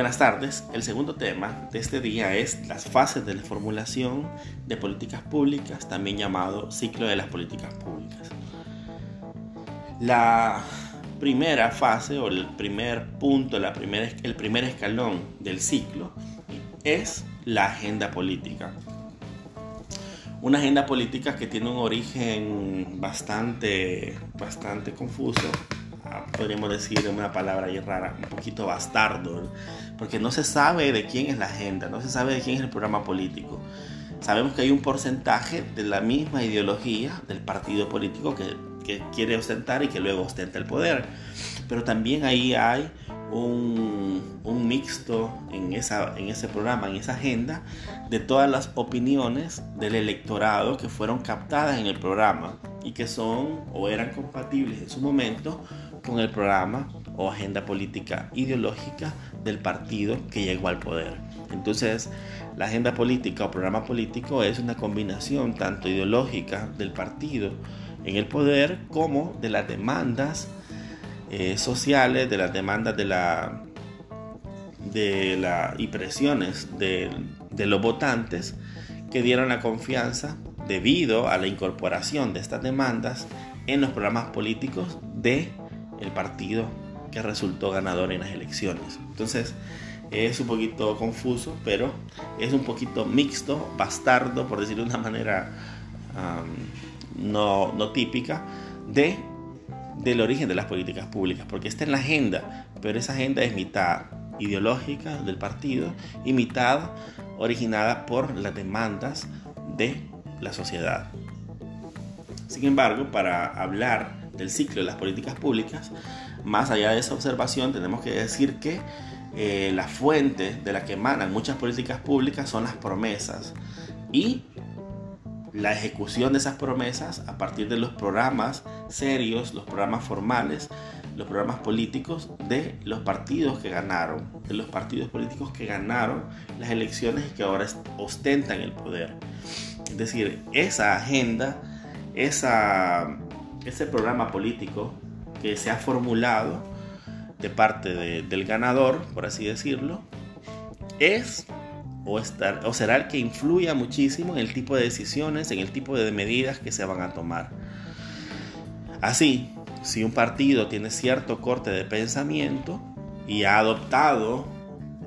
buenas tardes. El segundo tema de este día es las fases de la formulación de políticas públicas, también llamado ciclo de las políticas públicas. La primera fase o el primer punto, la el primer escalón del ciclo es la agenda política. Una agenda política que tiene un origen bastante, bastante confuso, podríamos decir una palabra ahí rara, un poquito bastardo, porque no se sabe de quién es la agenda, no se sabe de quién es el programa político. Sabemos que hay un porcentaje de la misma ideología del partido político que que quiere ostentar y que luego ostenta el poder. Pero también ahí hay un, un mixto en, esa, en ese programa, en esa agenda, de todas las opiniones del electorado que fueron captadas en el programa y que son o eran compatibles en su momento con el programa o agenda política ideológica del partido que llegó al poder. Entonces, la agenda política o programa político es una combinación tanto ideológica del partido en el poder como de las demandas eh, sociales, de las demandas de la, de la y presiones de, de los votantes que dieron la confianza debido a la incorporación de estas demandas en los programas políticos de el partido que resultó ganador en las elecciones. Entonces, es un poquito confuso, pero es un poquito mixto, bastardo, por decirlo de una manera no, no típica de, del origen de las políticas públicas, porque está en la agenda, pero esa agenda es mitad ideológica del partido y mitad originada por las demandas de la sociedad. Sin embargo, para hablar del ciclo de las políticas públicas, más allá de esa observación, tenemos que decir que eh, la fuente de la que emanan muchas políticas públicas son las promesas y la ejecución de esas promesas a partir de los programas serios, los programas formales, los programas políticos de los partidos que ganaron, de los partidos políticos que ganaron las elecciones y que ahora ostentan el poder. Es decir, esa agenda, esa, ese programa político que se ha formulado de parte del ganador, por así decirlo, es o, estar, o será el que influya muchísimo en el tipo de decisiones, en el tipo de medidas que se van a tomar. Así, si un partido tiene cierto corte de pensamiento y ha adoptado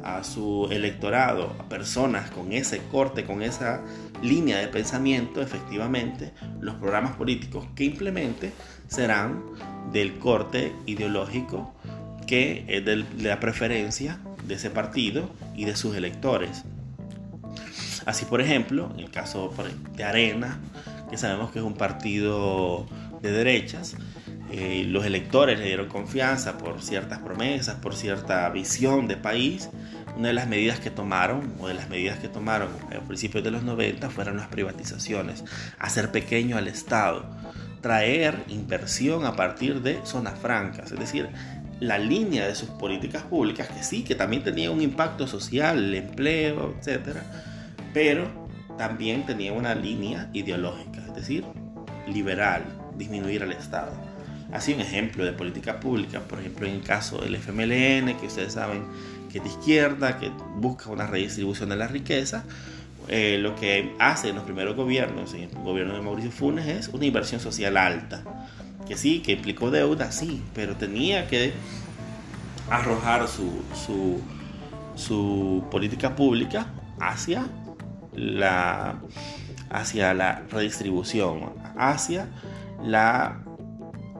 a su electorado, a personas con ese corte, con esa línea de pensamiento, efectivamente, los programas políticos que implemente serán del corte ideológico que es de la preferencia de ese partido y de sus electores. Así, por ejemplo, en el caso de Arena, que sabemos que es un partido de derechas, eh, los electores le dieron confianza por ciertas promesas, por cierta visión de país. Una de las medidas que tomaron, o de las medidas que tomaron a principios de los 90, fueron las privatizaciones, hacer pequeño al Estado, traer inversión a partir de zonas francas, es decir, la línea de sus políticas públicas, que sí, que también tenía un impacto social, el empleo, etcétera pero también tenía una línea ideológica, es decir, liberal, disminuir al Estado. Así un ejemplo de política pública, por ejemplo en el caso del FMLN, que ustedes saben que es de izquierda, que busca una redistribución de la riqueza, eh, lo que hace en los primeros gobiernos, en el gobierno de Mauricio Funes, es una inversión social alta, que sí, que implicó deuda, sí, pero tenía que arrojar su, su, su política pública hacia la, hacia la redistribución, hacia, la,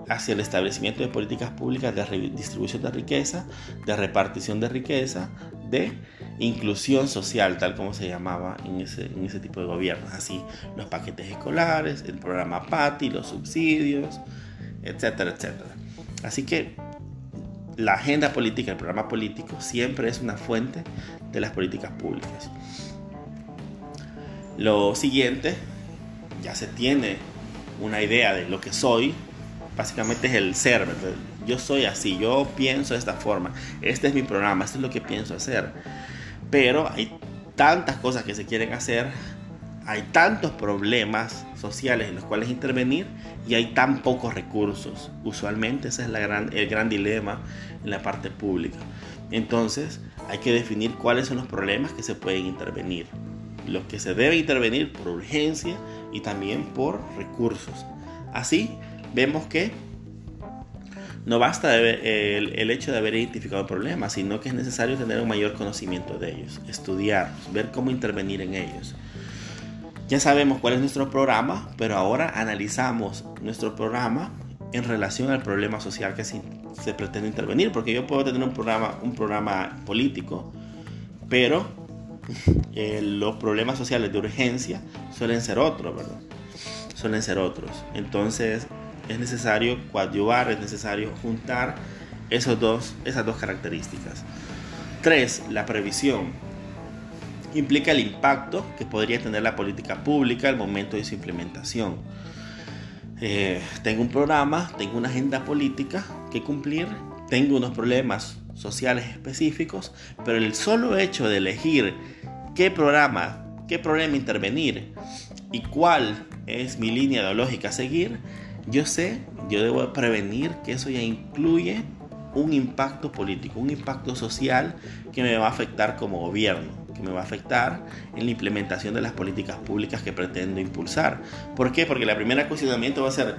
hacia el establecimiento de políticas públicas de redistribución de riqueza, de repartición de riqueza, de inclusión social, tal como se llamaba en ese, en ese tipo de gobiernos. Así, los paquetes escolares, el programa PATI, los subsidios, etcétera, etcétera. Así que la agenda política, el programa político, siempre es una fuente de las políticas públicas. Lo siguiente, ya se tiene una idea de lo que soy, básicamente es el ser, Yo soy así, yo pienso de esta forma, este es mi programa, esto es lo que pienso hacer. Pero hay tantas cosas que se quieren hacer, hay tantos problemas sociales en los cuales intervenir y hay tan pocos recursos. Usualmente ese es la gran, el gran dilema en la parte pública. Entonces hay que definir cuáles son los problemas que se pueden intervenir. Los que se debe intervenir por urgencia y también por recursos. Así vemos que no basta el, el, hecho de haber identificado problemas, sino que es necesario tener un mayor conocimiento de ellos, estudiar, ver cómo intervenir en ellos. Ya sabemos cuál es nuestro programa, pero ahora analizamos nuestro programa en relación al problema social que se, se pretende intervenir, porque yo puedo tener un programa, un programa político, pero eh, los problemas sociales de urgencia suelen ser otros, ¿verdad? Suelen ser otros. Entonces es necesario coadyuvar, es necesario juntar esos dos, esas dos características. Tres, la previsión. Implica el impacto que podría tener la política pública al momento de su implementación. Eh, tengo un programa, tengo una agenda política que cumplir, tengo unos problemas sociales específicos, pero el solo hecho de elegir qué programa, qué problema intervenir y cuál es mi línea ideológica a seguir, yo sé, yo debo prevenir que eso ya incluye un impacto político, un impacto social que me va a afectar como gobierno, que me va a afectar en la implementación de las políticas públicas que pretendo impulsar. ¿Por qué? Porque la primera cuestionamiento va a ser,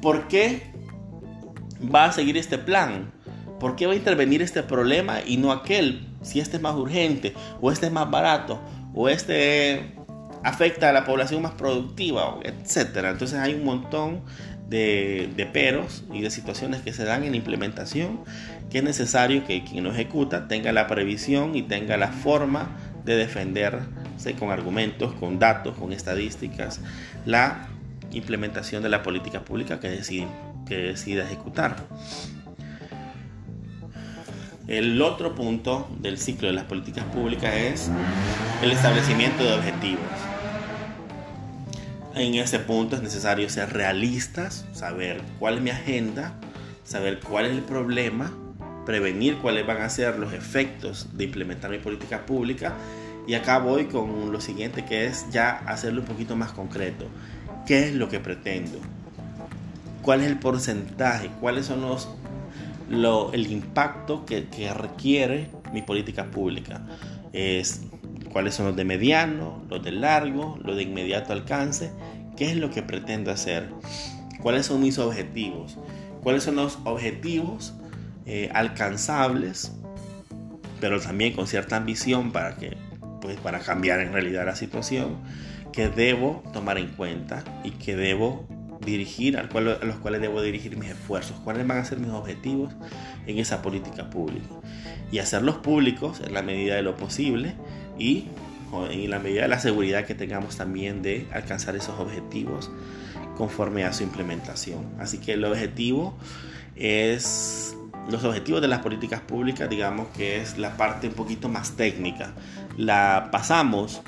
¿por qué va a seguir este plan? ¿Por qué va a intervenir este problema y no aquel? Si este es más urgente, o este es más barato, o este afecta a la población más productiva, etc. Entonces hay un montón de, peros y de situaciones que se dan en implementación que es necesario que quien lo ejecuta tenga la previsión y tenga la forma de defenderse con argumentos, con datos, con estadísticas, la implementación de la política pública que decide, que decida ejecutar. El otro punto del ciclo de las políticas públicas es el establecimiento de objetivos. En ese punto es necesario ser realistas, saber cuál es mi agenda, saber cuál es el problema, prevenir cuáles van a ser los efectos de implementar mi política pública. Y acá voy con lo siguiente que es ya hacerlo un poquito más concreto. ¿Qué es lo que pretendo? ¿Cuál es el porcentaje? ¿Cuáles son los, el impacto que, que requiere mi política pública? Es cuáles son los de mediano, los de largo, los de inmediato alcance, qué es lo que pretendo hacer, cuáles son mis objetivos, cuáles son los objetivos eh, alcanzables, pero también con cierta ambición para que pues para cambiar en realidad la situación que debo tomar en cuenta y que debo dirigir, al cual, a los cuales debo dirigir mis esfuerzos, cuáles van a ser mis objetivos en esa política pública. Y hacerlos públicos en la medida de lo posible y en la medida de la seguridad que tengamos también de alcanzar esos objetivos conforme a su implementación. Así que el objetivo es los objetivos de las políticas públicas, digamos que es la parte un poquito más técnica. La pasamos,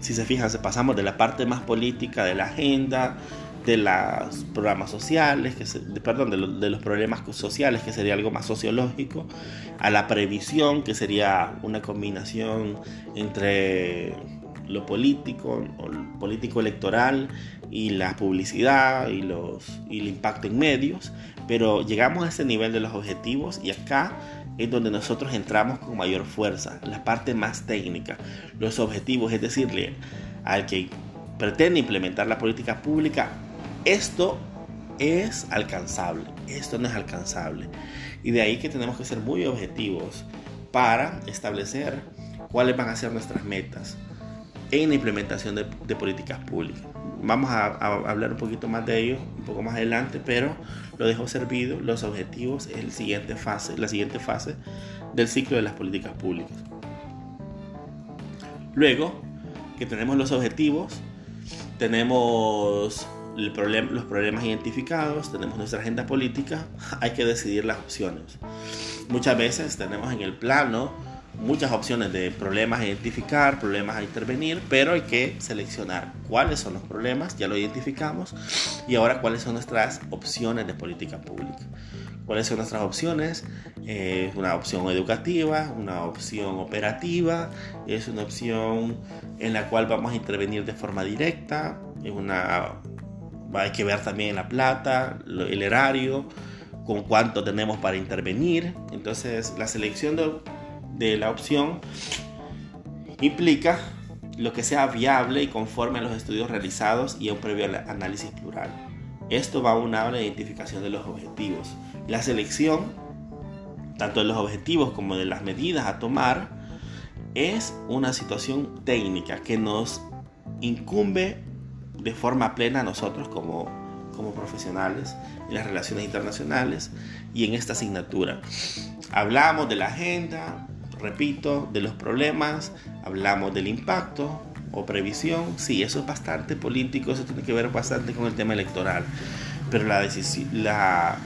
si se fijan, se pasamos de la parte más política de la agenda, de los programas sociales, que perdón, de, los problemas sociales, que sería algo más sociológico, a la previsión, que sería una combinación entre lo político, o político electoral y la publicidad y, los, y el impacto en medios, pero llegamos a ese nivel de los objetivos y acá es donde nosotros entramos con mayor fuerza, la parte más técnica, los objetivos, es decirle al que pretende implementar la política pública, esto es alcanzable, esto no es alcanzable. Y de ahí que tenemos que ser muy objetivos para establecer cuáles van a ser nuestras metas en la implementación de, políticas públicas. Vamos a, hablar un poquito más de ello un poco más adelante, pero lo dejo servido. Los objetivos es el siguiente fase, la siguiente fase del ciclo de las políticas públicas. Luego que tenemos los objetivos, tenemos los problemas identificados, tenemos nuestra agenda política, hay que decidir las opciones. Muchas veces tenemos en el plano muchas opciones de problemas a identificar, problemas a intervenir, pero hay que seleccionar cuáles son los problemas, ya lo identificamos, y ahora cuáles son nuestras opciones de política pública. ¿Cuáles son nuestras opciones? Eh, una opción educativa, una opción operativa, es una opción en la cual vamos a intervenir de forma directa, es una, hay que ver también la plata, el erario, con cuánto tenemos para intervenir. Entonces la selección de de la opción implica lo que sea viable y conforme a los estudios realizados y a un previo análisis plural. Esto va unado a la identificación de los objetivos. La selección, tanto de los objetivos como de las medidas a tomar, es una situación técnica que nos incumbe de forma plena nosotros como, como profesionales en las relaciones internacionales y en esta asignatura. Hablamos de la agenda, repito, de los problemas, hablamos del impacto o previsión. Sí, eso es bastante político, eso tiene que ver bastante con el tema electoral. Pero la, la,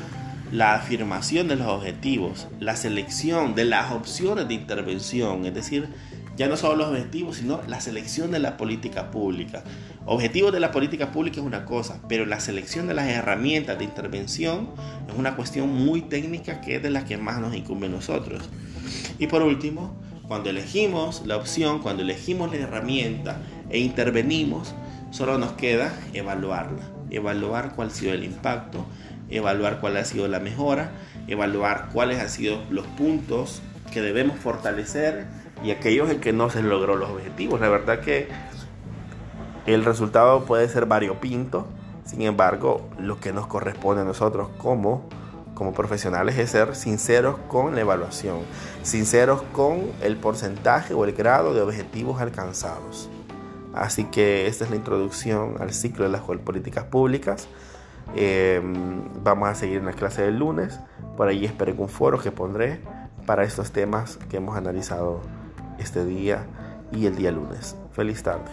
la afirmación de los objetivos, la selección de las opciones de intervención, es decir, ya no solo los objetivos, sino la selección de la política pública. Objetivos de la política pública es una cosa, pero la selección de las herramientas de intervención es una cuestión muy técnica que es de la que más nos incumbe a nosotros. Y por último, cuando elegimos la opción, cuando elegimos la herramienta e intervenimos, solo nos queda evaluarla, evaluar cuál ha sido el impacto, evaluar cuál ha sido la mejora, evaluar cuáles han sido los puntos que debemos fortalecer y aquellos en que no se logró los objetivos. La verdad que el resultado puede ser variopinto, sin embargo, lo que nos corresponde a nosotros como como profesionales es ser sinceros con la evaluación, sinceros con el porcentaje o el grado de objetivos alcanzados. Así que esta es la introducción al ciclo de las políticas públicas. Em, vamos a seguir en la clase del lunes. Por ahí esperen un foro que pondré para estos temas que hemos analizado este día y el día lunes. Feliz tarde.